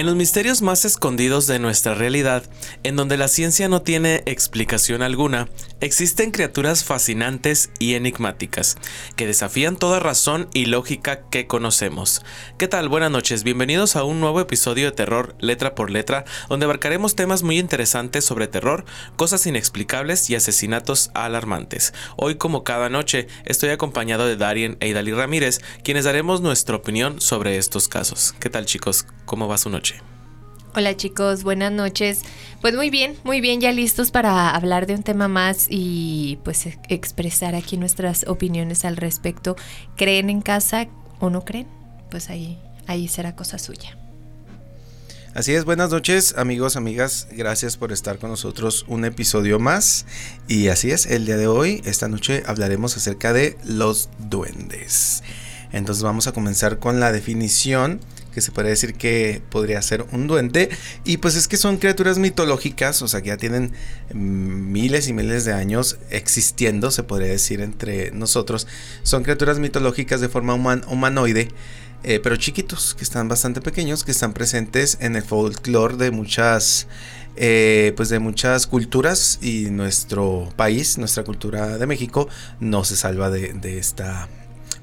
En los misterios más escondidos de nuestra realidad, en donde la ciencia no tiene explicación alguna, existen criaturas fascinantes y enigmáticas, que desafían toda razón y lógica que conocemos. ¿Qué tal? Buenas noches, bienvenidos a un nuevo episodio de Terror Letra por Letra, donde abarcaremos temas muy interesantes sobre terror, cosas inexplicables y asesinatos alarmantes. Hoy, como cada noche, estoy acompañado de Darien e Idali Ramírez, quienes daremos nuestra opinión sobre estos casos. ¿Qué tal chicos? ¿Cómo va su noche? Hola chicos, buenas noches. Pues muy bien, muy bien, ya listos para hablar de un tema más y pues expresar aquí nuestras opiniones al respecto. ¿Creen en casa o no creen? Pues ahí, ahí será cosa suya. Así es, buenas noches amigos, amigas, gracias por estar con nosotros un episodio más. Y así es, el día de hoy, esta noche hablaremos acerca de los duendes. Entonces vamos a comenzar con la definición que se puede decir que podría ser un duende. Y pues es que son criaturas mitológicas, o sea que ya tienen mm, miles y miles de años existiendo, se podría decir, entre nosotros. Son criaturas mitológicas de forma humanoide. Eh, pero chiquitos, que están bastante pequeños, que están presentes en el folclore de muchas, eh, pues de muchas culturas y nuestro país, nuestra cultura de México, no se salva de, de esta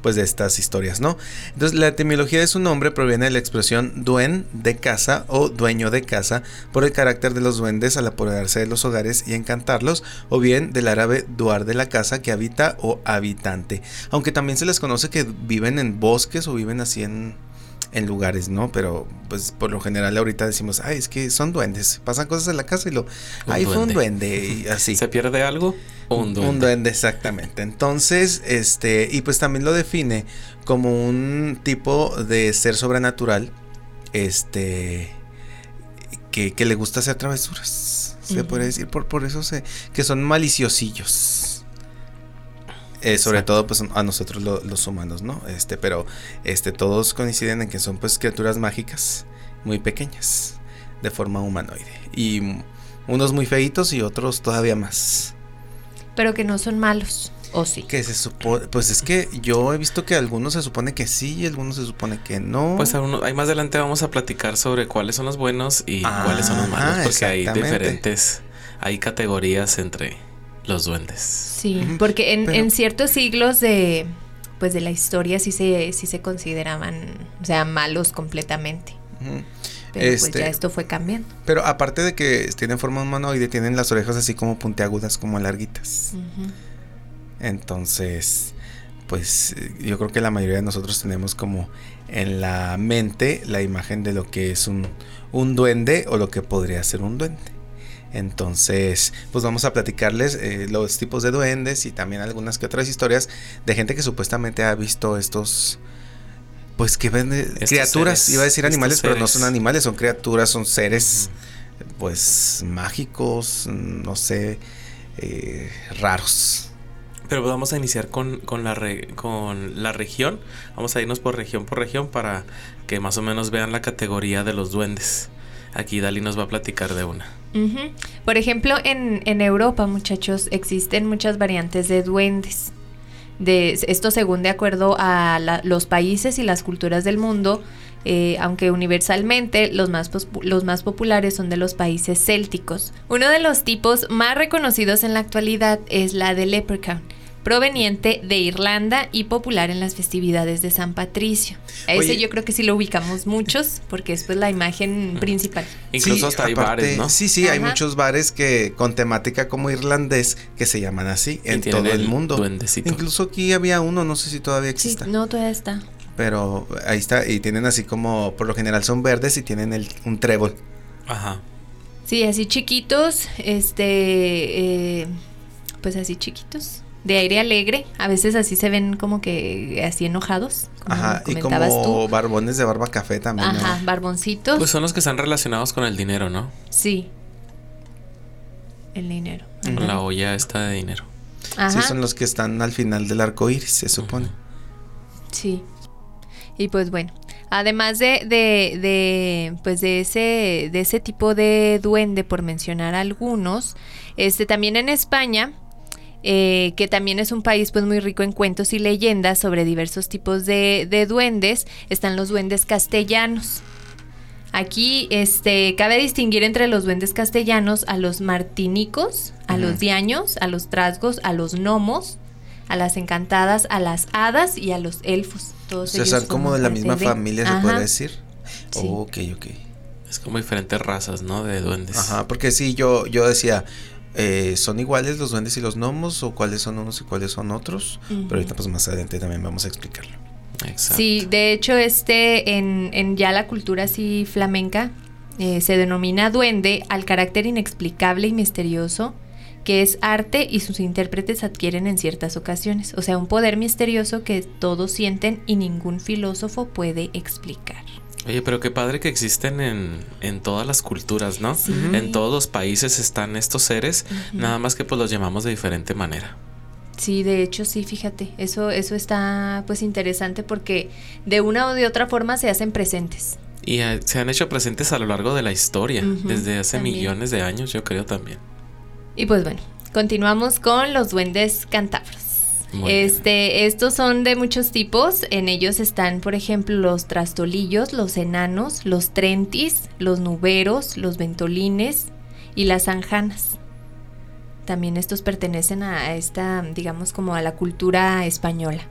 pues de estas historias, ¿no? Entonces la etimología de su nombre proviene de la expresión duen de casa o dueño de casa por el carácter de los duendes al apoderarse de los hogares y encantarlos, o bien del árabe duar de la casa que habita o habitante, aunque también se les conoce que viven en bosques o viven así en en lugares, ¿no? Pero pues por lo general ahorita decimos, ay, es que son duendes, pasan cosas en la casa y lo, ay, fue un duende y así. ¿Se pierde algo? Un duende. Un duende, exactamente. Entonces, este, y pues también lo define como un tipo de ser sobrenatural, este, que, que le gusta hacer travesuras, se puede decir, por, por eso se, que son maliciosillos. Eh, sobre todo pues a nosotros los humanos, ¿no? Este, pero este, todos coinciden en que son pues criaturas mágicas muy pequeñas, de forma humanoide. Y unos muy feitos y otros todavía más. Pero que no son malos. ¿O sí? Que se supone, pues es que yo he visto que algunos se supone que sí y algunos se supone que no. Pues ahí más adelante vamos a platicar sobre cuáles son los buenos y cuáles son los malos, porque hay diferentes, hay categorías entre los duendes. Sí, porque en, ciertos siglos de pues de la historia sí se, sí se consideraban, o sea, malos completamente. Pero pues ya este, esto fue cambiando. Pero aparte de que tienen forma humanoide, tienen las orejas así como puntiagudas, como larguitas. Entonces, pues yo creo que la mayoría de nosotros tenemos como en la mente la imagen de lo que es un, un duende o lo que podría ser un duende. Entonces, pues vamos a platicarles eh, los tipos de duendes y también algunas que otras historias de gente que supuestamente ha visto estos, pues que ven criaturas, iba a decir animales, pero no son animales, son criaturas, son seres, pues mágicos, no sé, eh, raros. Pero pues vamos a iniciar con, con, la con la región. Vamos a irnos por región por región para que más o menos vean la categoría de los duendes. Aquí Dali nos va a platicar de una. Por ejemplo, en, en, Europa, muchachos, existen muchas variantes de duendes. De, esto según de acuerdo a los países y las culturas del mundo, eh, aunque universalmente los más, los más populares son de los países célticos. Uno de los tipos más reconocidos en la actualidad es la de leprechaun proveniente de Irlanda y popular en las festividades de San Patricio. Ese yo creo que sí lo ubicamos muchos porque es pues la imagen principal. Incluso hasta hay bares, ¿no? Sí, sí, hay muchos bares que con temática como irlandés que se llaman así en todo el, mundo. Incluso aquí había uno, no sé si todavía existe. Sí, no, todavía está. Pero ahí está y tienen así como por lo general son verdes y tienen el, un trébol. Ajá. Sí, así chiquitos, este, eh, pues así chiquitos de aire alegre. A veces así se ven como que así enojados. Ajá, y como barbones de barba café también. Ajá, barboncitos. Pues son los que están relacionados con el dinero, ¿no? Sí. El dinero. Con la olla esta de dinero. Ajá. Sí, son los que están al final del arco iris, se supone. Sí. Y pues bueno, además de, de, de, pues de ese, de ese tipo de duende, por mencionar algunos, este también en España eh, que también es un país pues muy rico en cuentos y leyendas sobre diversos tipos de, duendes. Están los duendes castellanos. Aquí este, cabe distinguir entre los duendes castellanos a los martinicos, a los diaños, a los trasgos, a los gnomos, a las encantadas, a las hadas y a los elfos. Todos o sea, son como de la misma familia, se puede decir. ok, ok. Es como diferentes razas, ¿no? De duendes. Ajá, porque sí, yo, yo decía, eh, ¿son iguales los duendes y los gnomos? ¿O cuáles son unos y cuáles son otros? Pero ahorita pues más adelante también vamos a explicarlo. Exacto. Sí, de hecho, este, en, en ya la cultura así flamenca, eh, se denomina duende al carácter inexplicable y misterioso que es arte y sus intérpretes adquieren en ciertas ocasiones, o sea, un poder misterioso que todos sienten y ningún filósofo puede explicar. Oye, pero qué padre que existen en, en todas las culturas, ¿no? En todos los países están estos seres, nada más que pues los llamamos de diferente manera. Sí, de hecho sí, fíjate, eso, eso está pues interesante porque de una o de otra forma se hacen presentes. Y eh, se han hecho presentes a lo largo de la historia, desde hace millones de años, yo creo también. Y pues bueno, continuamos con los duendes este, estos son de muchos tipos. En ellos están, por ejemplo, los trastolillos, los enanos, los trentis, los nuberos, los ventolines y las anjanas. También estos pertenecen a esta, digamos, como a la cultura española.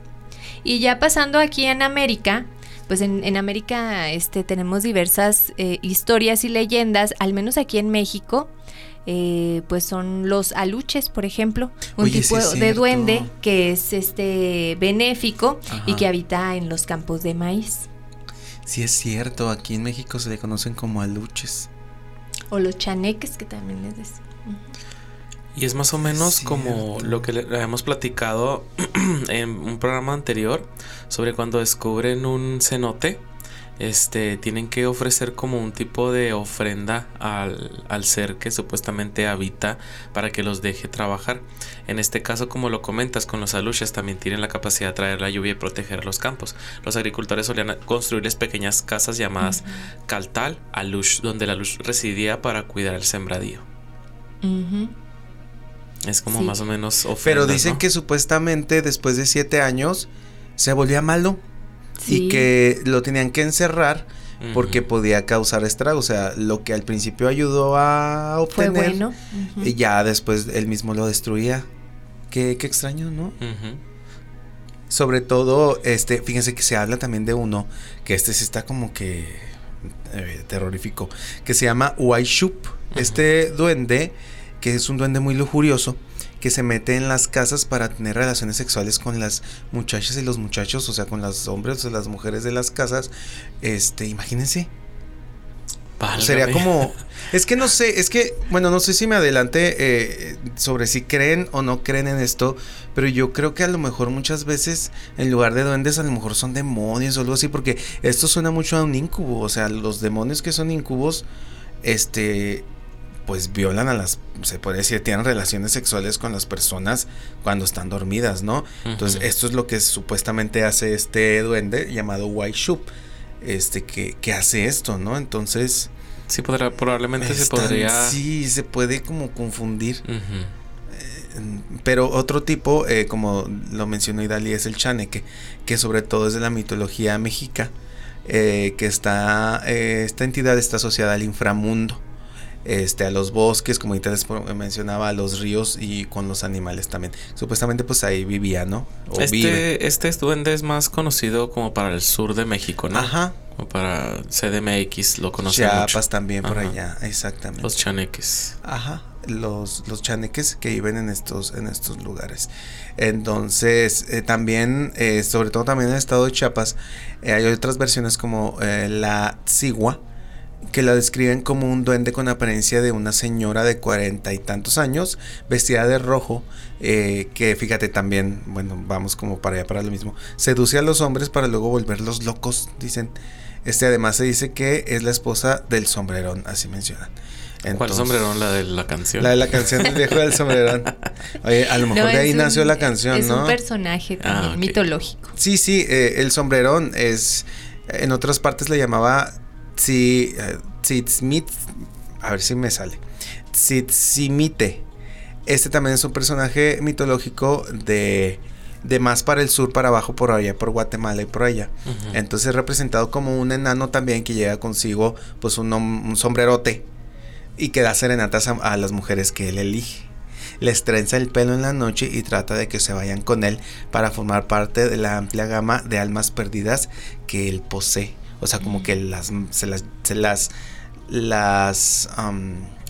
Y ya pasando aquí en América, pues en, América este, tenemos diversas eh, historias y leyendas, al menos aquí en México. Eh, pues son los aluches, por ejemplo, un tipo de duende que es este benéfico y que habita en los campos de maíz. Sí es cierto, aquí en México se le conocen como aluches. O los chaneques que también les decimos. Y es más o menos como lo que le habíamos platicado en un programa anterior sobre cuando descubren un cenote este, tienen que ofrecer como un tipo de ofrenda al, al, ser que supuestamente habita para que los deje trabajar. En este caso, como lo comentas, con los aluches también tienen la capacidad de traer la lluvia y proteger los campos. Los agricultores solían construirles pequeñas casas llamadas caltal, alush, donde la luz residía para cuidar el sembradío. Es como más o menos ofrenda. Pero dicen que supuestamente después de siete años se volvía malo y que lo tenían que encerrar porque podía causar estrago. O sea, lo que al principio ayudó a obtener, y ya después él mismo lo destruía. Qué, extraño, ¿no? Sobre todo, este, fíjense que se habla también de uno, que este sí está como que eh, terrorífico, que se llama Waishup. Este duende, que es un duende muy lujurioso, que se mete en las casas para tener relaciones sexuales con las muchachas y los muchachos, o sea, con los hombres o las mujeres de las casas. Este, imagínense. Sería como. Es que no sé, es que, bueno, no sé si me adelante eh, sobre si creen o no creen en esto, pero yo creo que a lo mejor muchas veces, en lugar de duendes, a lo mejor son demonios o algo así, porque esto suena mucho a un incubo, o sea, los demonios que son incubos, este, pues violan a las, se puede decir, tienen relaciones sexuales con las personas cuando están dormidas, ¿no? Entonces, esto es lo que supuestamente hace este duende llamado White Shoop, este, que, que hace esto, ¿no? Entonces... Sí, podrá, probablemente se podría... Sí, se puede como confundir. Eh, pero otro tipo, eh, como lo mencionó Idali, es el chaneque, que sobre todo es de la mitología mexica, eh, que está, esta entidad está asociada al inframundo este, a los bosques, como les mencionaba, a los ríos y con los animales también. Supuestamente pues ahí vivía, ¿no? este, este duende es más conocido como para el sur de México, ¿no? Ajá. O para CDMX lo conocen Chiapas también por allá, exactamente. Los chaneques. Ajá, los, los chaneques que viven en estos, en estos lugares. Entonces, eh, también, eh, sobre todo también en el estado de Chiapas, eh, hay otras versiones como la Tsigua, que la describen como un duende con apariencia de una señora de cuarenta y tantos años, vestida de rojo, eh, que fíjate también, bueno, vamos como para allá para lo mismo, seduce a los hombres para luego volverlos locos, dicen. Este además se dice que es la esposa del sombrerón, así mencionan. ¿Cuál sombrerón? La de la canción. La de la canción del viejo del sombrerón. Oye, a lo mejor de ahí nació la canción, ¿no? Es un personaje ah, mitológico. Sí, sí, eh, el sombrerón es. En otras partes le llamaba si uh, Smith, a ver si me sale. Simite. Este también es un personaje mitológico de de más para el sur, para abajo, por allá, por Guatemala y por allá. Entonces representado como un enano también que lleva consigo pues un, un sombrerote y que da serenatas a, las mujeres que él elige. Les trenza el pelo en la noche y trata de que se vayan con él para formar parte de la amplia gama de almas perdidas que él posee. O sea, como que las, se las, se las, las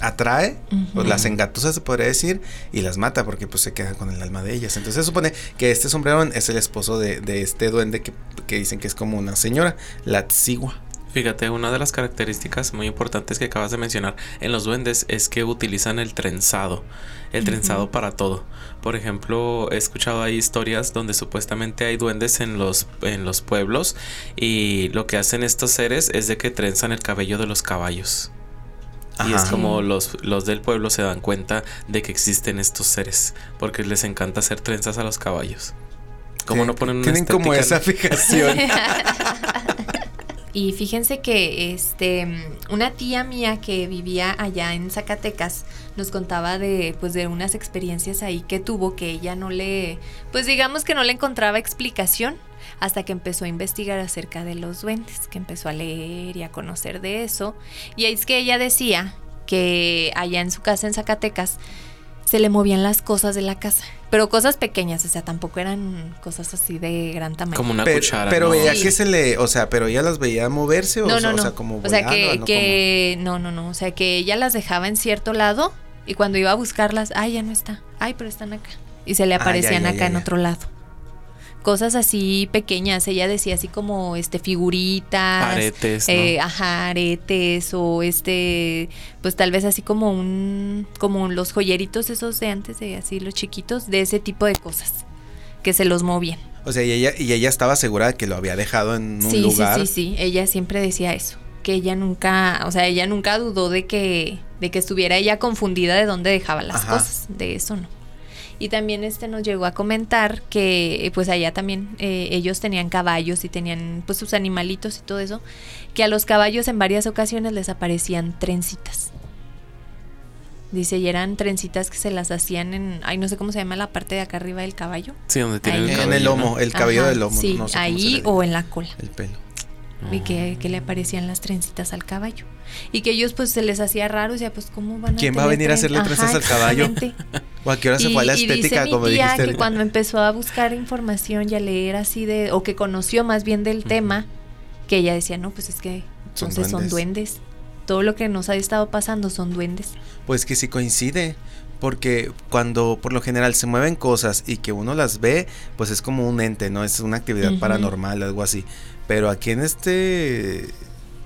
atrae, o las engatusa se podría decir, y las mata porque pues se queda con el alma de ellas. Entonces se supone que este sombrero es el esposo de, de este duende que, que, dicen que es como una señora, la Tsigua. Fíjate, una de las características muy importantes que acabas de mencionar en los duendes es que utilizan el trenzado, el trenzado para todo. Por ejemplo, he escuchado ahí historias donde supuestamente hay duendes en los, en los pueblos y lo que hacen estos seres es de que trenzan el cabello de los caballos. Y es como los, los del pueblo se dan cuenta de que existen estos seres, porque les encanta hacer trenzas a los caballos. ¿Cómo no ponen una Tienen como esa fijación. Y fíjense que este una tía mía que vivía allá en Zacatecas nos contaba de pues de unas experiencias ahí que tuvo que ella no le pues digamos que no le encontraba explicación hasta que empezó a investigar acerca de los duendes, que empezó a leer y a conocer de eso. Y es que ella decía que allá en su casa en Zacatecas se le movían las cosas de la casa. Pero cosas pequeñas, o sea, tampoco eran cosas así de gran tamaño. Como una cuchara. Pero veía que se le, o sea, pero ella las veía moverse o, no, no, o sea, como O sea, que, que no, no, no, o sea, que ella las dejaba en cierto lado y cuando iba a buscarlas, ay, ya no está. Ay, pero están acá. Y se le ah, aparecían acá en otro lado cosas así pequeñas. Ella decía así como este figuritas, aretes, eh, ajá, aretes o este, pues tal vez así como un, como los joyeritos esos de antes de así los chiquitos, de ese tipo de cosas que se los movían. O sea, y ella, y ella estaba segura de que lo había dejado en un lugar. Sí, sí, sí, ella siempre decía eso, que ella nunca, o sea, ella nunca dudó de que, de que estuviera ella confundida de dónde dejaba las cosas, de eso no. Y también este nos llegó a comentar que pues allá también eh, ellos tenían caballos y tenían pues sus animalitos y todo eso, que a los caballos en varias ocasiones les aparecían trencitas. Dice, y eran trencitas que se las hacían en, ay, no sé cómo se llama la parte de acá arriba del caballo. Sí, donde tiene el En el lomo, el cabello del lomo. Sí, ahí o en la cola. El pelo y que, le aparecían las trencitas al caballo. Y que ellos pues se les hacía raro, o sea, pues cómo van a ¿Quién va a venir a hacerle trenzas al caballo? ¿O a qué hora se fue a la estética y dice mi tía que cuando empezó a buscar información y a leer así de o que conoció más bien del tema, que ella decía, "No, pues es que entonces son duendes. Todo lo que nos ha estado pasando son duendes." Pues que sí coincide, porque cuando por lo general se mueven cosas y que uno las ve, pues es como un ente, ¿no? Es una actividad paranormal, algo así. Pero aquí en este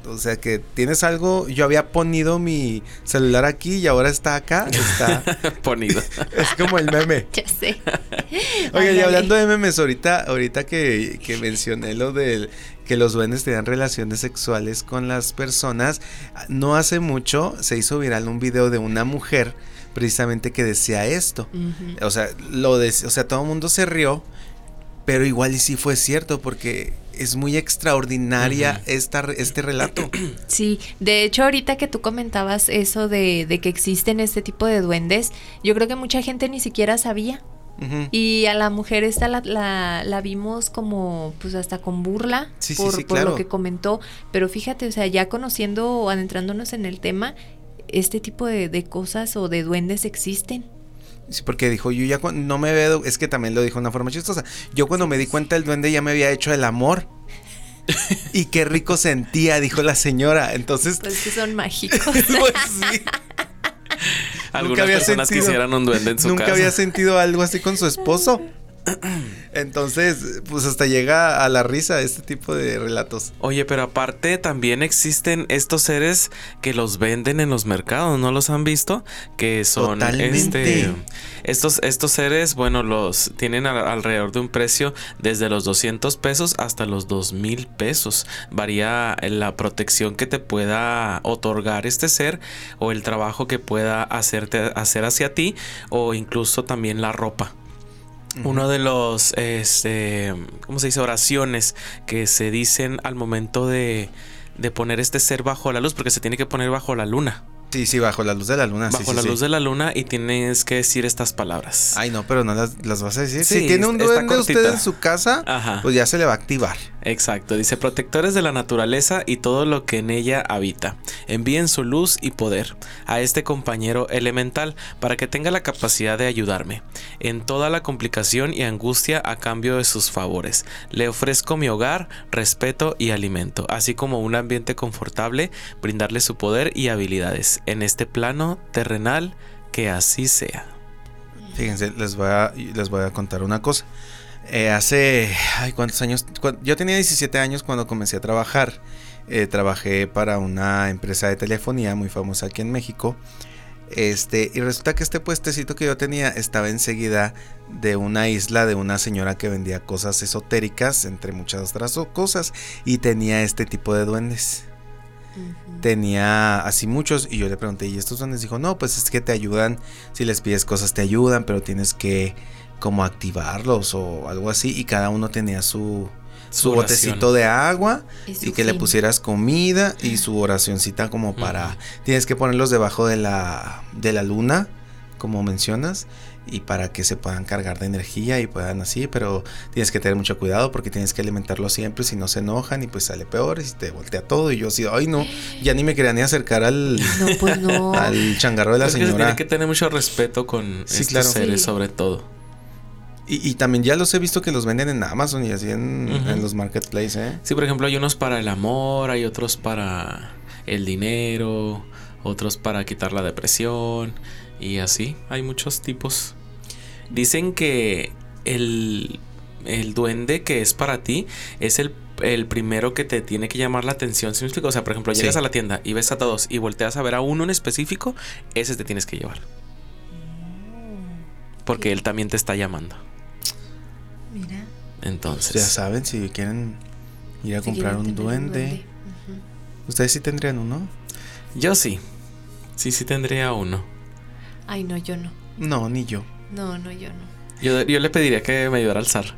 o sea que tienes algo, yo había ponido mi celular aquí y ahora está acá, está ponido. es como el meme. Ya sé. Oye, y hablando de memes, ahorita, ahorita que, que mencioné lo del que los duendes tenían relaciones sexuales con las personas, no hace mucho se hizo viral un video de una mujer precisamente que decía esto. O sea, lo de, o sea, todo el mundo se rió, pero igual y sí fue cierto porque es muy extraordinaria esta, este relato. Sí, de hecho ahorita que tú comentabas eso de, de, que existen este tipo de duendes, yo creo que mucha gente ni siquiera sabía. Y a la mujer esta la, la, vimos como, pues hasta con burla por, por lo que comentó. Pero fíjate, o sea, ya conociendo o adentrándonos en el tema, este tipo de, de cosas o de duendes existen. Sí, porque dijo, yo ya no me veo, es que también lo dijo de una forma chistosa. Yo cuando me di cuenta el duende ya me había hecho el amor. y qué rico sentía, dijo la señora. Entonces. Pues que son mágicos. pues sí. Algunas personas quisieran un duende en su nunca había sentido algo así con su esposo. Entonces, pues hasta llega a la risa este tipo de relatos. Oye, pero aparte también existen estos seres que los venden en los mercados, ¿no los han visto? Que son este estos estos seres, bueno, los tienen alrededor de un precio desde los 200 pesos hasta los 2000 pesos. Varía la protección que te pueda otorgar este ser o el trabajo que pueda hacerte hacer hacia ti o incluso también la ropa uno de los, este, ¿cómo se dice? Oraciones que se dicen al momento de, de, poner este ser bajo la luz, porque se tiene que poner bajo la luna. Sí, sí, bajo la luz de la luna. Bajo la luz de la luna y tienes que decir estas palabras. Ay, no, pero no las, vas a decir. si tiene un duende usted en su casa, pues ya se le va a activar. Exacto, dice protectores de la naturaleza y todo lo que en ella habita. Envíen su luz y poder a este compañero elemental para que tenga la capacidad de ayudarme en toda la complicación y angustia a cambio de sus favores. Le ofrezco mi hogar, respeto y alimento, así como un ambiente confortable, brindarle su poder y habilidades en este plano terrenal, que así sea. Fíjense, les voy a, les voy a contar una cosa. Eh, hace, ay, ¿cuántos años? Yo tenía 17 años cuando comencé a trabajar. Eh, trabajé para una empresa de telefonía muy famosa aquí en México. Este, y resulta que este puestecito que yo tenía estaba enseguida de una isla de una señora que vendía cosas esotéricas, entre muchas otras cosas, y tenía este tipo de duendes tenía así muchos y yo le pregunté, ¿y estos duendes? Dijo, no, pues es que te ayudan, si les pides cosas te ayudan, pero tienes que como activarlos o algo así y cada uno tenía su, su, botecito de agua y, que le pusieras comida y su oracioncita como para, tienes que ponerlos debajo de la, de la luna, como mencionas, y para que se puedan cargar de energía y puedan así, pero tienes que tener mucho cuidado porque tienes que alimentarlo siempre, si no se enojan y pues sale peor y te voltea todo y yo así, ay no, ya ni me quería ni acercar al, pues al changarro de la señora. Tiene que tener mucho respeto con estos seres sobre todo. Y, también ya los he visto que los venden en Amazon y así en, en los marketplaces, ¿eh? Sí, por ejemplo, hay unos para el amor, hay otros para el dinero, otros para quitar la depresión y así, hay muchos tipos. Dicen que el, el duende que es para ti es el, primero que te tiene que llamar la atención. ¿Sí me explico? O sea, por ejemplo, llegas a la tienda y ves a todos y volteas a ver a uno en específico, ese te tienes que llevar. Porque él también te está llamando. Mira. Entonces. Ya saben, si quieren ir a comprar un duende. ¿Ustedes sí tendrían uno? Yo sí. Sí, sí tendría uno. Ay, no, yo no. No, ni yo. No, no, yo no. Yo, yo le pediría que me ayudara a alzar.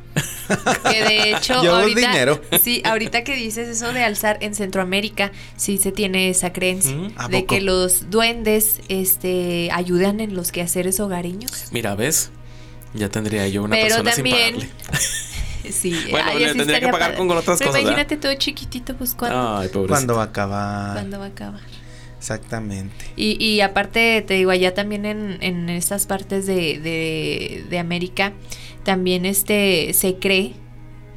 Que de hecho, ahorita, dinero. sí, ahorita que dices eso de alzar en Centroamérica, sí se tiene esa creencia de que los duendes este ayudan en los quehaceres hogareños. Mira, ¿ves? Ya tendría yo una Pero persona también, sin pagarle. Sí, bueno, le tendría que pagar con otras cosas. Imagínate todo chiquitito, pues cuando. Ay, ¿Cuándo va a acabar? ¿Cuándo va a acabar? Exactamente. Y, y aparte, te digo, allá también en, en estas partes de, de, América, también este se cree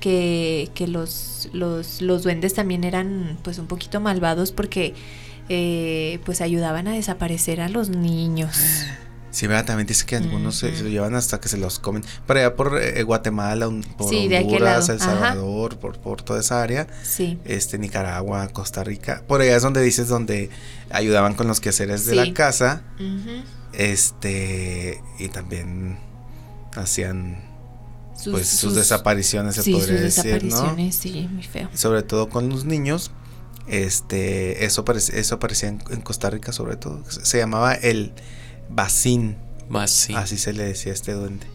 que, que los, los, los, duendes también eran pues un poquito malvados porque eh, pues ayudaban a desaparecer a los niños. Sí, ¿verdad? También dice que algunos se, lo llevan hasta que se los comen. Por allá por eh, Guatemala, por Honduras, El Salvador, por, por toda esa área. Sí. Este, Nicaragua, Costa Rica. Por allá es donde dices donde ayudaban con los quehaceres de la casa. Este, y también hacían sus, pues sus, desapariciones, se podría decir, ¿no? Sí, muy feo. Sobre todo con los niños. Este, eso, eso aparecía en, en Costa Rica sobre todo. Se llamaba el Basín. Así se le decía a este duende.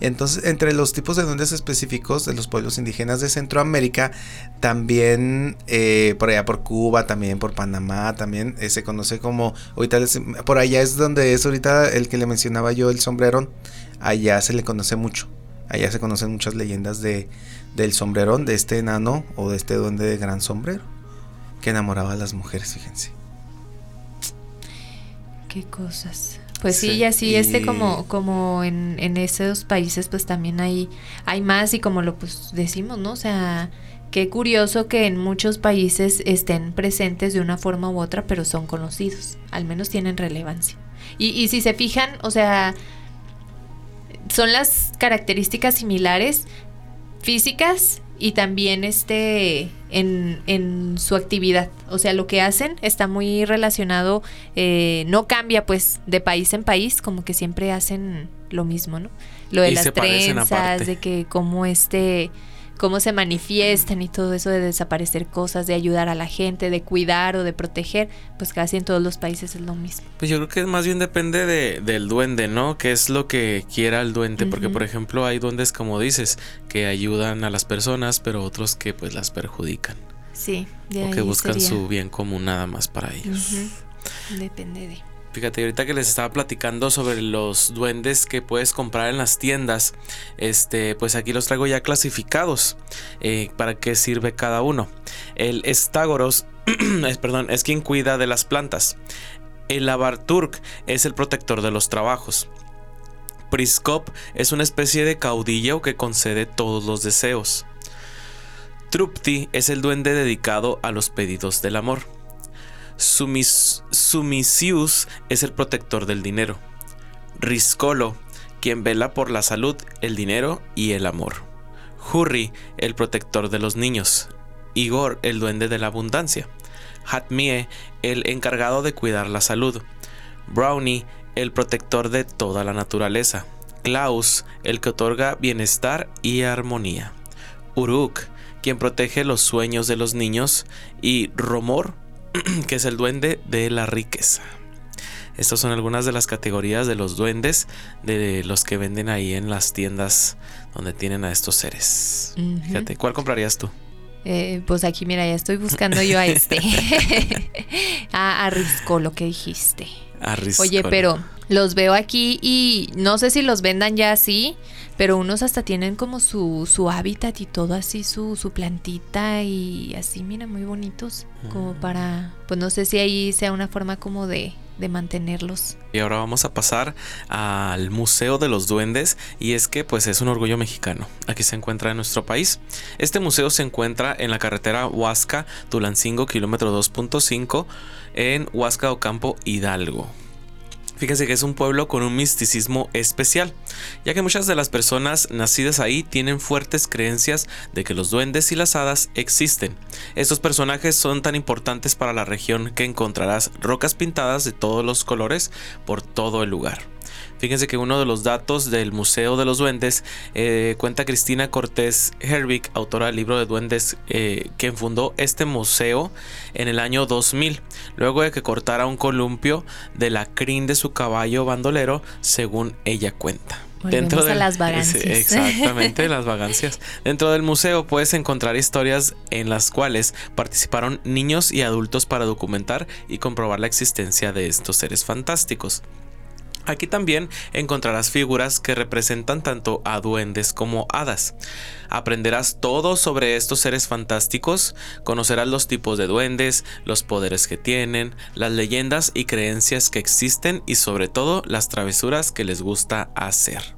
Entonces, entre los tipos de duendes específicos de los pueblos indígenas de Centroamérica, también eh, por allá por Cuba, también por Panamá, también eh, se conoce como, ahorita por allá es donde es ahorita el que le mencionaba yo, el sombrerón, allá se le conoce mucho, allá se conocen muchas leyendas de, del sombrerón, de este enano o de este duende de gran sombrero, que enamoraba a las mujeres, fíjense. Qué cosas. Pues sí, y así este como, como en, en esos países pues también hay, hay más y como lo pues decimos, ¿no? O sea, qué curioso que en muchos países estén presentes de una forma u otra, pero son conocidos, al menos tienen relevancia. Y, y si se fijan, o sea, son las características similares físicas y también este en, en, su actividad. O sea, lo que hacen está muy relacionado, eh, no cambia pues de país en país, como que siempre hacen lo mismo, ¿no? Lo de las trenzas, de que como este cómo se manifiestan y todo eso de desaparecer cosas, de ayudar a la gente, de cuidar o de proteger, pues casi en todos los países es lo mismo. Pues yo creo que más bien depende de, del duende, ¿no? ¿Qué es lo que quiera el duende? Porque por ejemplo hay duendes, como dices, que ayudan a las personas, pero otros que pues las perjudican. Sí, de o que buscan su bien común nada más para ellos. Depende de. Fíjate, ahorita que les estaba platicando sobre los duendes que puedes comprar en las tiendas, este, pues aquí los traigo ya clasificados. Eh, ¿Para qué sirve cada uno? El Estágoros, es, perdón, es quien cuida de las plantas. El Abarturk es el protector de los trabajos. Priskop es una especie de caudillo que concede todos los deseos. Trupti es el duende dedicado a los pedidos del amor. Sumisius es el protector del dinero. Riscolo, quien vela por la salud, el dinero y el amor. Hurri, el protector de los niños. Igor, el duende de la abundancia. Hatmie, el encargado de cuidar la salud. Brownie, el protector de toda la naturaleza. Klaus, el que otorga bienestar y armonía. Uruk, quien protege los sueños de los niños. Y Romor, que es el duende de la riqueza. Estas son algunas de las categorías de los duendes de los que venden ahí en las tiendas donde tienen a estos seres. Fíjate, ¿cuál comprarías tú? Eh, pues aquí, mira, ya estoy buscando yo a este. a, a lo que dijiste. A Oye, pero los veo aquí y no sé si los vendan ya así, pero unos hasta tienen como su, su hábitat y todo así, su, su plantita y así, mira, muy bonitos. Como mm. para, pues no sé si ahí sea una forma como de, de mantenerlos. Y ahora vamos a pasar al Museo de los Duendes y es que pues es un orgullo mexicano. Aquí se encuentra en nuestro país. Este museo se encuentra en la carretera Huasca, Tulancingo, kilómetro 2.5 en Huasca Ocampo, Hidalgo. Fíjense que es un pueblo con un misticismo especial, ya que muchas de las personas nacidas ahí tienen fuertes creencias de que los duendes y las hadas existen. Estos personajes son tan importantes para la región que encontrarás rocas pintadas de todos los colores por todo el lugar. Fíjense que uno de los datos del Museo de los Duendes eh, cuenta Cristina Cortés Herbig, autora del libro de duendes, eh, quien fundó este museo en el año 2000, luego de que cortara un columpio de la crin de su caballo bandolero, según ella cuenta. Dentro de las vagancias. Exactamente, las vagancias. Dentro del museo puedes encontrar historias en las cuales participaron niños y adultos para documentar y comprobar la existencia de estos seres fantásticos. Aquí también encontrarás figuras que representan tanto a duendes como hadas. Aprenderás todo sobre estos seres fantásticos, conocerás los tipos de duendes, los poderes que tienen, las leyendas y creencias que existen y sobre todo las travesuras que les gusta hacer.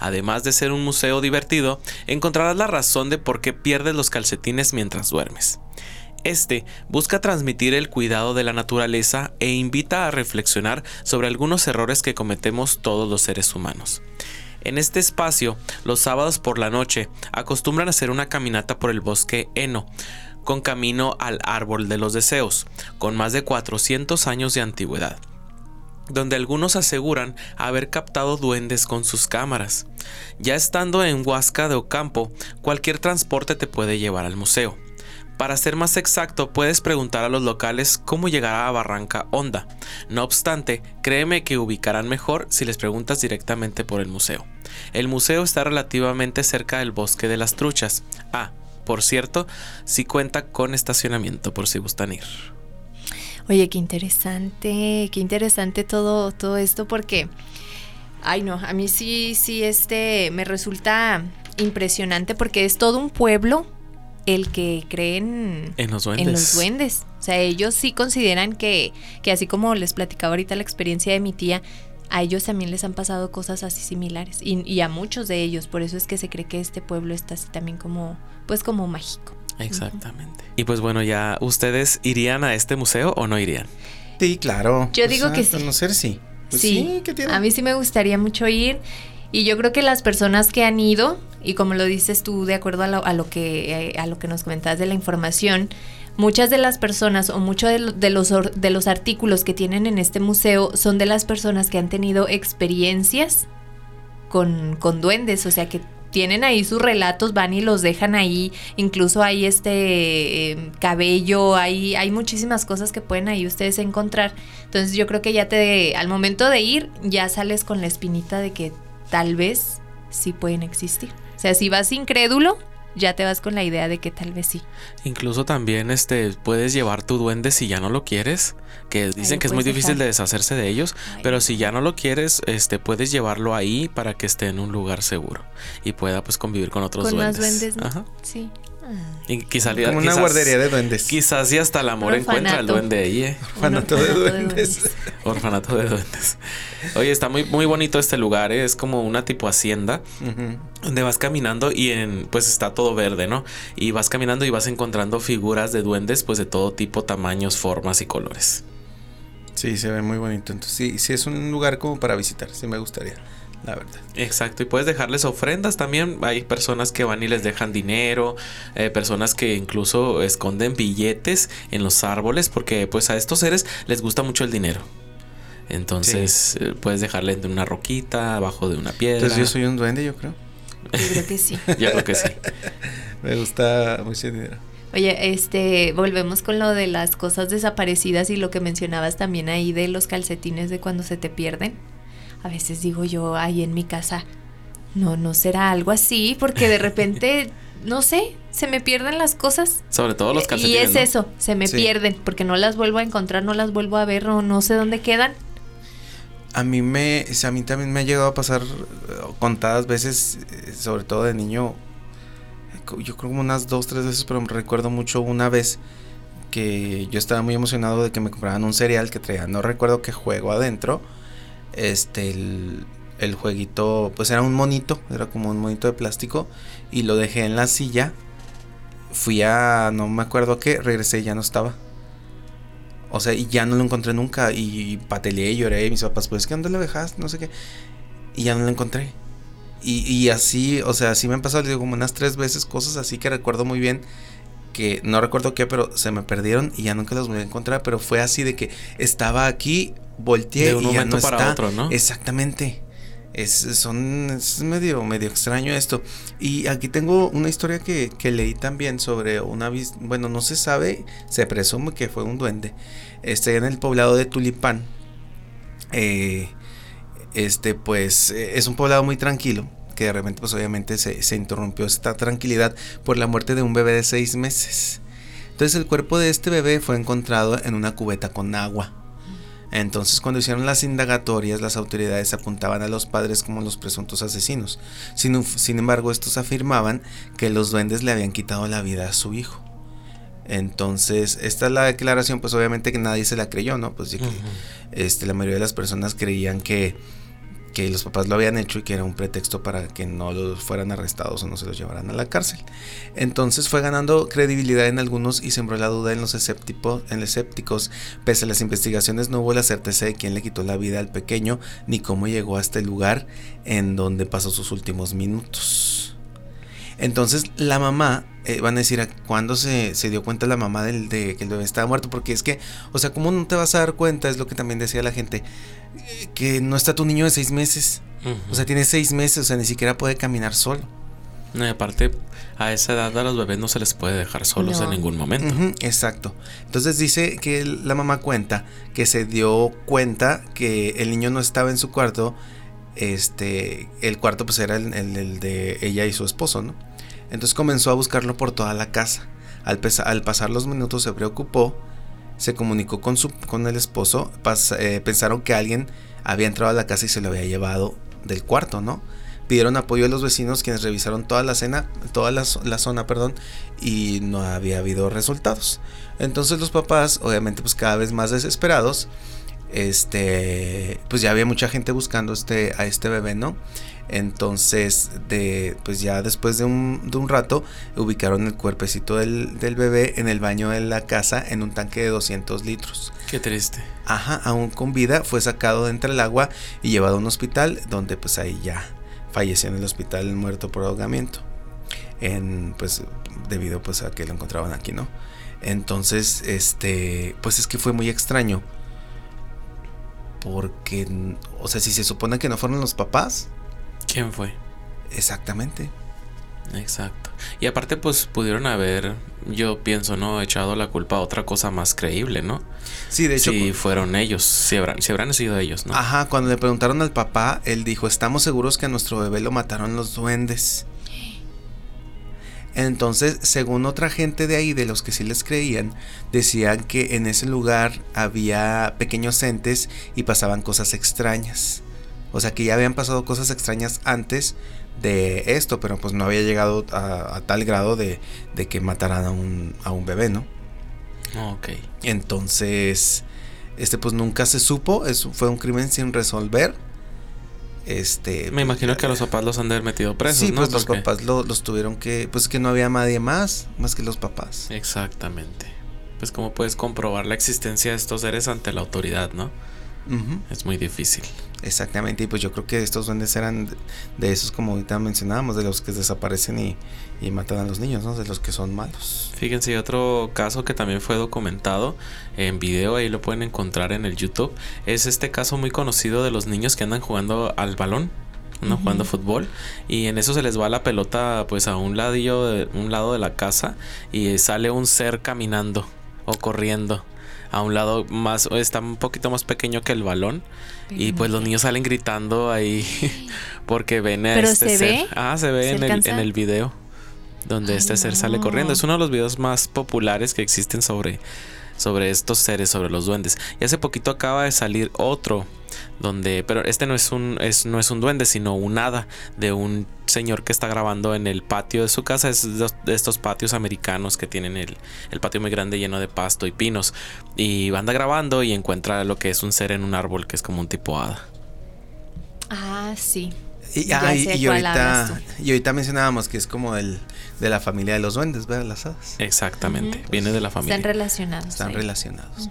Además de ser un museo divertido, encontrarás la razón de por qué pierdes los calcetines mientras duermes. Este busca transmitir el cuidado de la naturaleza e invita a reflexionar sobre algunos errores que cometemos todos los seres humanos. En este espacio, los sábados por la noche, acostumbran a hacer una caminata por el bosque Eno, con camino al árbol de los deseos, con más de 400 años de antigüedad, donde algunos aseguran haber captado duendes con sus cámaras. Ya estando en Huasca de Ocampo, cualquier transporte te puede llevar al museo. Para ser más exacto, puedes preguntar a los locales cómo llegar a Barranca Honda. No obstante, créeme que ubicarán mejor si les preguntas directamente por el museo. El museo está relativamente cerca del bosque de las truchas. Ah, por cierto, sí cuenta con estacionamiento por si gustan ir. Oye, qué interesante, qué interesante todo, todo esto porque, ay no, a mí sí, sí, este, me resulta impresionante porque es todo un pueblo el que creen en los duendes. O sea, ellos sí consideran que, que así como les platicaba ahorita la experiencia de mi tía, a ellos también les han pasado cosas así similares y, y, a muchos de ellos, por eso es que se cree que este pueblo está así también como, pues como mágico. Exactamente. Y pues bueno, ya, ¿ustedes irían a este museo o no irían? Sí, claro. Yo digo que sí. Conocer sí. Pues sí, ¿qué tiene? a mí sí me gustaría mucho ir. Y yo creo que las personas que han ido, y como lo dices tú, de acuerdo a lo, que, eh, a lo que nos comentabas de la información, muchas de las personas o muchos de, los, de los artículos que tienen en este museo son de las personas que han tenido experiencias con, con duendes, o sea que tienen ahí sus relatos, van y los dejan ahí, incluso hay este em, cabello, hay, hay muchísimas cosas que pueden ahí ustedes encontrar. Entonces yo creo que ya te, al momento de ir, ya sales con la espinita de que tal vez sí pueden existir. O sea, si vas incrédulo, ya te vas con la idea de que tal vez sí. Incluso también este puedes llevar tu duende si ya no lo quieres, que dicen que es muy difícil de deshacerse de ellos, Ay, pero si ya no lo quieres, este puedes llevarlo ahí para que esté en un lugar seguro y pueda pues convivir con otros con duendes. más duendes, ¿no? Ajá. Sí. Y quizá Como una quizás- guardería de duendes. Quizás sí hasta el amor encuentra al duende ahí, ¿eh? Orfanato de duendes. Orfanato de duendes. Oye, está muy, muy bonito este lugar, ¿eh? es como una tipo hacienda. Donde vas caminando y en, pues está todo verde, ¿no? Y vas caminando y vas encontrando figuras de duendes, pues de todo tipo, tamaños, formas y colores. Sí, se ve muy bonito. Entonces, sí, sí es un lugar como para visitar. Sí me gustaría, la verdad. Exacto, y puedes dejarles ofrendas también. Hay personas que van y les dejan dinero, eh, personas que incluso esconden billetes en los árboles, porque pues a estos seres les gusta mucho el dinero. Entonces eh, puedes dejarle entre una roquita, abajo de una piedra. Entonces yo soy un duende, yo creo. Yo creo que sí. Yo creo que sí. Me gusta mucho el dinero. Oye, este, volvemos con lo de las cosas desaparecidas y lo que mencionabas también ahí de los calcetines de cuando se te pierden. A veces digo yo ahí en mi casa, no, no será algo así, porque de repente, no sé, se me pierden las cosas. Sobre todo los y calcetines. es ¿no? eso, se me Sí. pierden, porque no las vuelvo a encontrar, no las vuelvo a ver o no sé dónde quedan. A mí me, a mí también me ha llegado a pasar eh, contadas veces, eh, sobre todo de niño, yo creo como unas dos, tres veces, pero me recuerdo mucho una vez que yo estaba muy emocionado de que me compraran un cereal que traía, no recuerdo qué juego adentro, este, el, el jueguito, pues era un monito, era como un monito de plástico, y lo dejé en la silla, fui a, no me acuerdo qué, regresé y ya no estaba. O sea, y ya no lo encontré nunca. Y pateleé lloré. Y mis papás, pues, ¿qué dónde lo dejaste? No sé qué. Y ya no lo encontré. Y, y así, o sea, así me han pasado, digo, como unas tres veces cosas así que recuerdo muy bien. Que no recuerdo qué, pero se me perdieron y ya nunca los volví a encontrar. Pero fue así de que estaba aquí, volteé De un y ya no para está. otro, ¿no? Exactamente. Es, son, es medio, medio extraño esto. Y aquí tengo una historia que, que leí también sobre una Bueno, no se sabe, se presume que fue un duende. Este, en el poblado de Tulipán. eh, este, pues, eh, es un poblado muy tranquilo. Que de repente, pues, obviamente se, se interrumpió esta tranquilidad por la muerte de un bebé de seis meses. Entonces, el cuerpo de este bebé fue encontrado en una cubeta con agua. Entonces, cuando hicieron las indagatorias, las autoridades apuntaban a los padres como los presuntos asesinos. Sin, sin, embargo, estos afirmaban que los duendes le habían quitado la vida a su hijo. Entonces, esta es la declaración, pues obviamente que nadie se la creyó, ¿no? Pues sí que este, la mayoría de las personas creían que, que los papás lo habían hecho y que era un pretexto para que no los fueran arrestados o no se los llevaran a la cárcel. Entonces fue ganando credibilidad en algunos y sembró la duda en los escépticos. Pese a las investigaciones no hubo la certeza de quién le quitó la vida al pequeño ni cómo llegó a este lugar en donde pasó sus últimos minutos. Entonces la mamá, eh, van a decir, ¿a ¿cuándo se, se dio cuenta la mamá del, de que el bebé estaba muerto? Porque es que, o sea, ¿cómo no te vas a dar cuenta? Es lo que también decía la gente, que no está tu niño de seis meses. O sea, tiene seis meses, o sea, ni siquiera puede caminar solo. No, y aparte, a esa edad a los bebés no se les puede dejar solos No. en ningún momento. Exacto. Entonces dice que la mamá cuenta que se dio cuenta que el niño no estaba en su cuarto. Este, el cuarto pues era el, el- el de ella y su esposo, ¿no? Entonces comenzó a buscarlo por toda la casa. Al, pesa- al pasar los minutos se preocupó, se comunicó con, su, con el esposo, eh, pensaron que alguien había entrado a la casa y se lo había llevado del cuarto, ¿no? Pidieron apoyo a los vecinos quienes revisaron toda la cena, toda la, la zona, perdón, y no había habido resultados. Entonces los papás, obviamente, pues cada vez más desesperados, este, pues ya había mucha gente buscando este, a este bebé, ¿no? Entonces, de, pues ya después de un, de un rato, ubicaron el cuerpecito del, del bebé en el baño de la casa en un tanque de 200 litros. Qué triste. Ajá, aún con vida, fue sacado de entre el agua y llevado a un hospital, donde pues ahí ya falleció en el hospital muerto por ahogamiento. En, pues, debido pues a que lo encontraban aquí, ¿no? Entonces, este, pues es que fue muy extraño. Porque, o sea, si se supone que no fueron los papás, ¿Quién fue? exactamente. Exacto. Y aparte, pues pudieron haber, yo pienso, ¿no? Echado la culpa a otra cosa más creíble, ¿no? Sí, de hecho, si fueron ellos, si habrán, si habrán sido ellos, ¿no? ajá, cuando le preguntaron al papá, él dijo, estamos seguros que a nuestro bebé lo mataron los duendes. Entonces, según otra gente de ahí, de los que sí les creían, decían que en ese lugar había pequeños entes y pasaban cosas extrañas. O sea que ya habían pasado cosas extrañas antes de esto, pero pues no había llegado a, tal grado de, que mataran a un, a un bebé, ¿no? Ok. Entonces, este pues nunca se supo, fue un crimen sin resolver. Este, Me imagino que a los papás los han de haber metido presos. Sí, pues los papás los tuvieron que. Pues que no había nadie más, más que los papás. Exactamente. Pues, como puedes comprobar la existencia de estos seres ante la autoridad, no? Es muy difícil. Exactamente, y pues yo creo que estos duendes eran de esos, como ahorita mencionábamos, de los que desaparecen y, y matan a los niños, ¿no? De los que son malos. Fíjense, otro caso que también fue documentado en video, ahí lo pueden encontrar en el YouTube, es este caso muy conocido de los niños que andan jugando al balón. ¿no? jugando fútbol y en eso se les va la pelota pues a un ladillo de un lado de la casa y sale un ser caminando o corriendo a un lado más, está un poquito más pequeño que el balón. Y pues los niños salen gritando ahí porque ven a este ser. Ah, se ve en, el, en el video donde este ser sale corriendo. Es uno de los videos más populares que existen sobre, sobre estos seres, sobre los duendes. Y hace poquito acaba de salir otro donde pero este no es un es, no es un duende sino un hada de un señor que está grabando en el patio de su casa. Es de estos patios americanos que tienen el, el patio muy grande lleno de pasto y pinos. Y anda grabando y encuentra lo que es un ser en un árbol que es como un tipo hada. Ah sí y, y, ahorita, y ahorita mencionábamos que es como el de la familia de los duendes, ¿verdad? Las hadas. Exactamente, viene de la familia. Están relacionados. Están relacionados.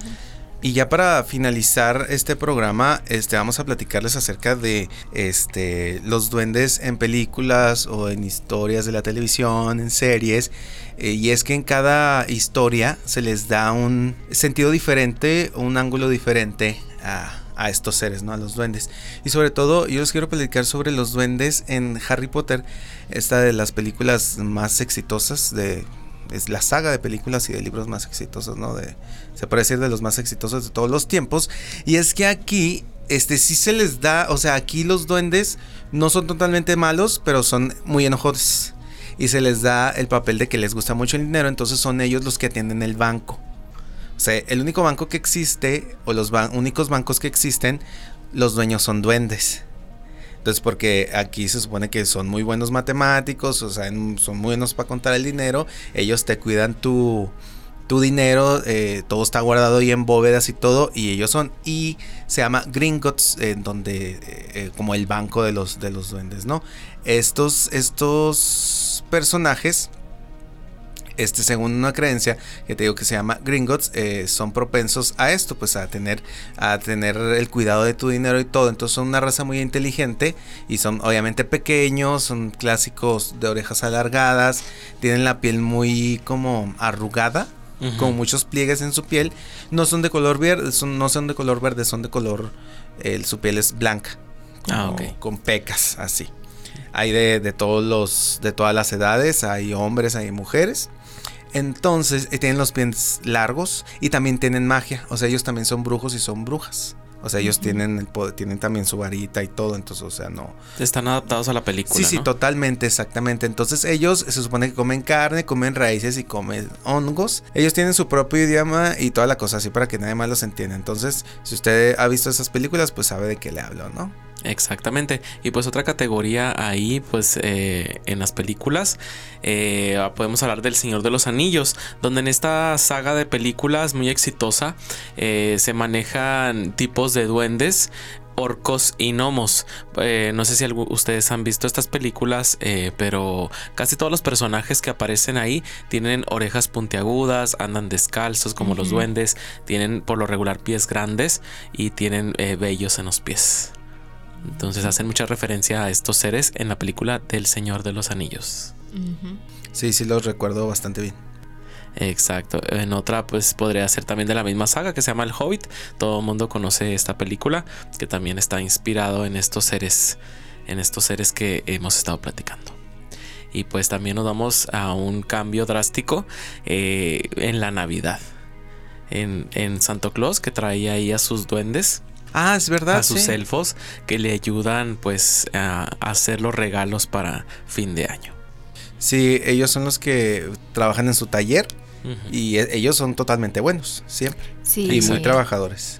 Y ya para finalizar este programa, este, vamos a platicarles acerca de este, los duendes en películas o en historias de la televisión, en series. Eh, y es que en cada historia se les da un sentido diferente, un ángulo diferente a, estos seres, ¿no? A los duendes. Y sobre todo, yo les quiero platicar sobre los duendes en Harry Potter, esta de las películas más exitosas de es la saga de películas y de libros más exitosos, ¿no? De, se puede decir de los más exitosos de todos los tiempos. Y es que aquí, este sí se les da, o sea, aquí los duendes no son totalmente malos, pero son muy enojosos. Y se les da el papel de que les gusta mucho el dinero, entonces son ellos los que atienden el banco. O sea, el único banco que existe, o los únicos bancos que existen, los dueños son duendes. Entonces, porque aquí se supone que son muy buenos matemáticos, o sea, son muy buenos para contar el dinero, ellos te cuidan tu, tu dinero, eh, todo está guardado ahí en bóvedas y todo, y ellos son, y se llama Gringotts, en donde, eh, como el banco de los, de los duendes, ¿no? Estos, estos personajes este, según una creencia que te digo que se llama Gringotts, eh, son propensos a esto, pues a tener, a tener el cuidado de tu dinero y todo. Entonces son una raza muy inteligente y son obviamente pequeños, son clásicos de orejas alargadas, tienen la piel muy como arrugada. Con muchos pliegues en su piel, no son de color verde, son, no son de color verde, son de color, su piel es blanca, ah, con pecas, así. Hay de, de, todos los, de todas las edades, hay hombres, hay mujeres. Entonces eh, tienen los pies largos y también tienen magia. O sea, ellos también son brujos y son brujas. O sea, ellos tienen el poder, tienen también su varita y todo, entonces, o sea, no. Están adaptados a la película. Sí, sí, totalmente, exactamente. Entonces, ellos se supone que comen carne, comen raíces y comen hongos. Ellos tienen su propio idioma y toda la cosa así para que nadie más los entienda. Entonces, si usted ha visto esas películas, pues sabe de qué le hablo, ¿no? Exactamente. Y pues otra categoría ahí, pues eh, en las películas, eh, podemos hablar del Señor de los Anillos, donde en esta saga de películas muy exitosa eh, se manejan tipos de duendes orcos y gnomos. no sé si ustedes han visto estas películas, pero casi todos los personajes que aparecen ahí tienen orejas puntiagudas, andan descalzos como los duendes, tienen por lo regular pies grandes y tienen vellos en los pies. Entonces hacen mucha referencia a estos seres en la película del Señor de los Anillos. Sí, sí los recuerdo bastante bien. Exacto. En otra, pues podría ser también de la misma saga que se llama El Hobbit. Todo el mundo conoce esta película, que también está inspirado en estos seres, en estos seres que hemos estado platicando. Y pues también nos vamos a un cambio drástico eh, en la Navidad. En, en Santo Claus, que traía ahí a sus duendes Ah, es verdad. A sus elfos que le ayudan pues a hacer los regalos para fin de año. Sí, ellos son los que trabajan en su taller y e- ellos son totalmente buenos, siempre. Sí, y muy sí. trabajadores.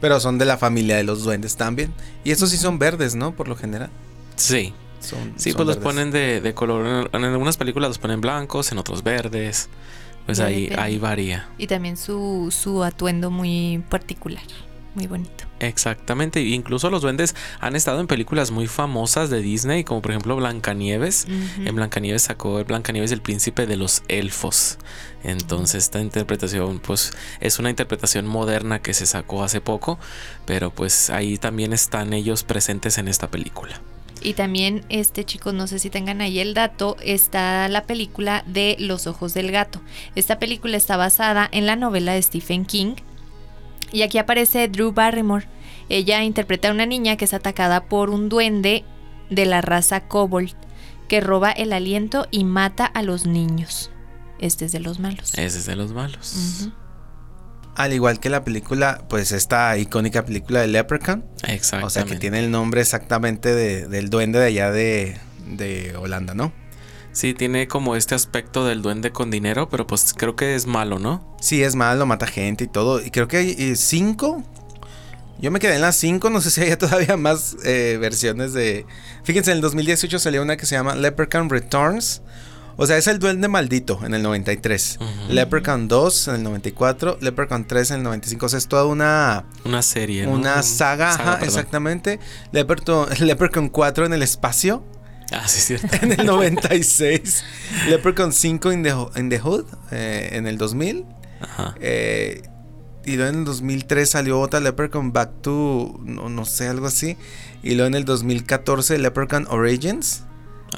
Pero son de la familia de los duendes también. Y estos sí son verdes, ¿no? Por lo general. Sí, Son, sí, son pues los ponen de, de color. En, en algunas películas los ponen blancos, en otros verdes. Pues ahí, ahí varía. Y también su, su atuendo muy particular, muy bonito. Exactamente, incluso los duendes han estado en películas muy famosas de Disney, como por ejemplo Blancanieves. En Blancanieves sacó Blancanieves el príncipe de los elfos. Entonces esta interpretación pues es una interpretación moderna que se sacó hace poco, pero pues ahí también están ellos presentes en esta película. Y también, este chicos, no sé si tengan ahí el dato, está la película de Los Ojos del Gato. Esta película está basada en la novela de Stephen King. Y aquí aparece Drew Barrymore. Ella interpreta a una niña que es atacada por un duende de la raza Kobold, que roba el aliento y mata a los niños. Este es de los malos. Ese es de los malos. Al igual que la película, pues esta icónica película de Leprechaun. Exactamente. O sea, que tiene el nombre exactamente de- del duende de allá de, de Holanda, ¿no? Sí, tiene como este aspecto del duende con dinero, pero pues creo que es malo, ¿no? Sí, es malo, mata gente y todo. Y creo que hay eh, cinco. Yo me quedé en las cinco, no sé si hay todavía más eh, versiones de... Fíjense, en el 2018 salió una que se llama Leprechaun Returns. O sea, es el duende maldito en el 93. Ujú. Leprechaun 2 en el 94. Leprechaun 3 en el 95. O sea, es toda una, Una serie, ¿no? una saga. ajá, exactamente. Leprechaun, Leprechaun 4 en el espacio Ah, sí, es cierto. en el 96. Leprechaun 5 in the, in the Hood eh, en el 2000. Ajá. Eh, y luego en el 2003 salió otra Leprechaun Back to, no, no sé, algo así. Y luego en el 2014 Leprechaun Origins.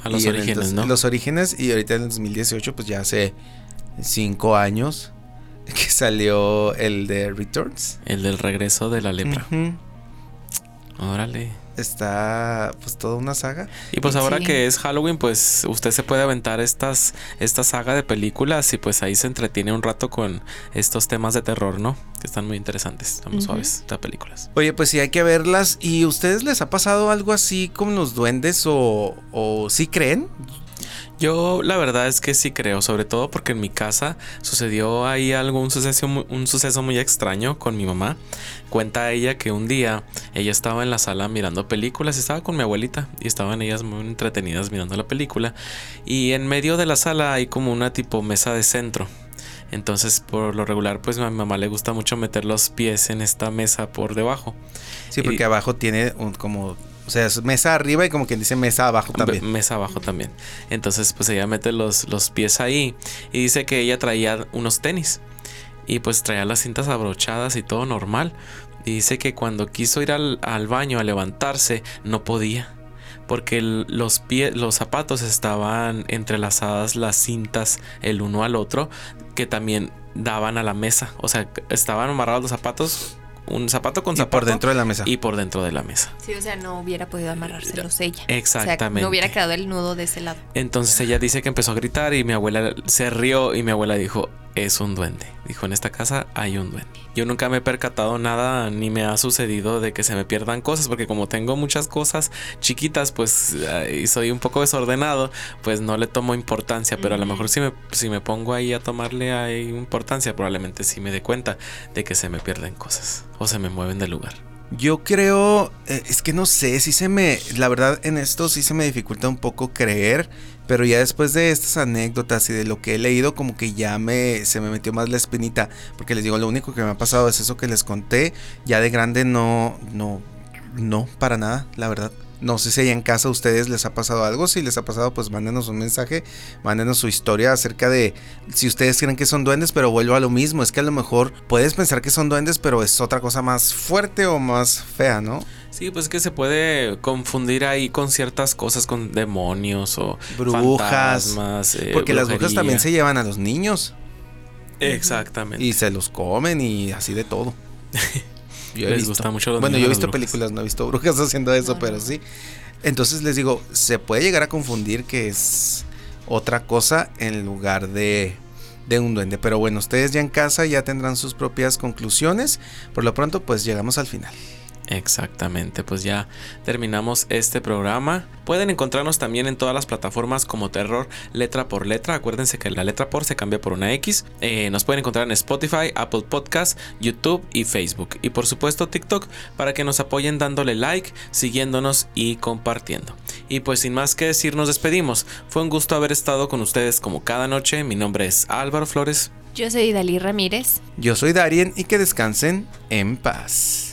A los el orígenes, ¿no? Los orígenes. Y ahorita en el 2018, pues ya hace 5 años que salió el de Returns. El del regreso de la lepra. Ujú. Órale. Está pues toda una saga. Y pues ahora Sí. que es Halloween, pues usted se puede aventar estas, esta saga de películas y pues ahí se entretiene un rato con estos temas de terror, ¿no? Que están muy interesantes, están muy suaves estas películas. Oye, pues sí hay que verlas. ¿Y ustedes les ha pasado algo así con los duendes o, o sí creen? Yo la verdad es que sí creo, sobre todo porque en mi casa sucedió ahí algún suceso, mu- un suceso muy extraño con mi mamá. Cuenta ella que un día ella estaba en la sala mirando películas, estaba con mi abuelita y estaban ellas muy entretenidas mirando la película y en medio de la sala hay como una tipo mesa de centro. Entonces, por lo regular, pues a mi mamá le gusta mucho meter los pies en esta mesa por debajo. Sí, porque Y- abajo tiene un, como, o sea, es mesa arriba y como quien dice mesa abajo también. Mesa abajo también. Entonces, pues ella mete los, los pies ahí y dice que ella traía unos tenis. Y pues traía las cintas abrochadas y todo normal. Y dice que cuando quiso ir al, al baño a levantarse, no podía. Porque el- los pies, los zapatos estaban entrelazadas las cintas el uno al otro, que también daban a la mesa. O sea, estaban amarrados los zapatos, un zapato con y zapato por dentro de la mesa. y por dentro de la mesa. Sí, o sea, no hubiera podido amarrárselos ella. O sea, Exactamente. no hubiera quedado el nudo de ese lado. Entonces ella dice que empezó a gritar y mi abuela se rió y mi abuela dijo, es un duende. Dijo, en esta casa hay un duende. Yo nunca me he percatado nada ni me ha sucedido de que se me pierdan cosas porque como tengo muchas cosas chiquitas pues eh, y soy un poco desordenado pues no le tomo importancia pero a lo mejor si me, si me pongo ahí a tomarle ahí importancia probablemente sí me dé cuenta de que se me pierden cosas o se me mueven del lugar. Yo creo, eh, es que no sé, si se me, la verdad en esto sí se me dificulta un poco creer, pero ya después de estas anécdotas y de lo que he leído como que ya me, se me metió más la espinita, porque les digo, lo único que me ha pasado es eso que les conté, ya de grande no, no, no, para nada, la verdad. No sé si allá en casa a ustedes les ha pasado algo. Si les ha pasado, pues mándenos un mensaje, mándenos su historia acerca de si ustedes creen que son duendes, pero vuelvo a lo mismo. Es que a lo mejor puedes pensar que son duendes, pero es otra cosa más fuerte o más fea, ¿no? Sí, pues que se puede confundir ahí con ciertas cosas, con demonios o Brujas. fantasmas, eh, Porque las brujas también se llevan a los niños Exactamente. y se los comen y así de todo. Yo Les visto. gusta mucho los Bueno, yo he visto brujas. películas, no he visto brujas haciendo eso, pero sí. Entonces les digo, se puede llegar a confundir que es otra cosa en lugar de, de un duende. Pero bueno, ustedes ya en casa ya tendrán sus propias conclusiones. Por lo pronto, pues llegamos al final. Exactamente, pues ya terminamos este programa. Pueden encontrarnos también en todas las plataformas como Terror letra por letra. Acuérdense que la letra por se cambia por una X. Eh, nos pueden encontrar en Spotify, Apple Podcast, YouTube y Facebook. Y por supuesto TikTok para que nos apoyen dándole like, siguiéndonos y compartiendo. Y pues sin más que decir, nos despedimos. Fue un gusto haber estado con ustedes como cada noche. Mi nombre es Álvaro Flores. Yo soy Dalí Ramírez. Yo soy Darien y que descansen en paz.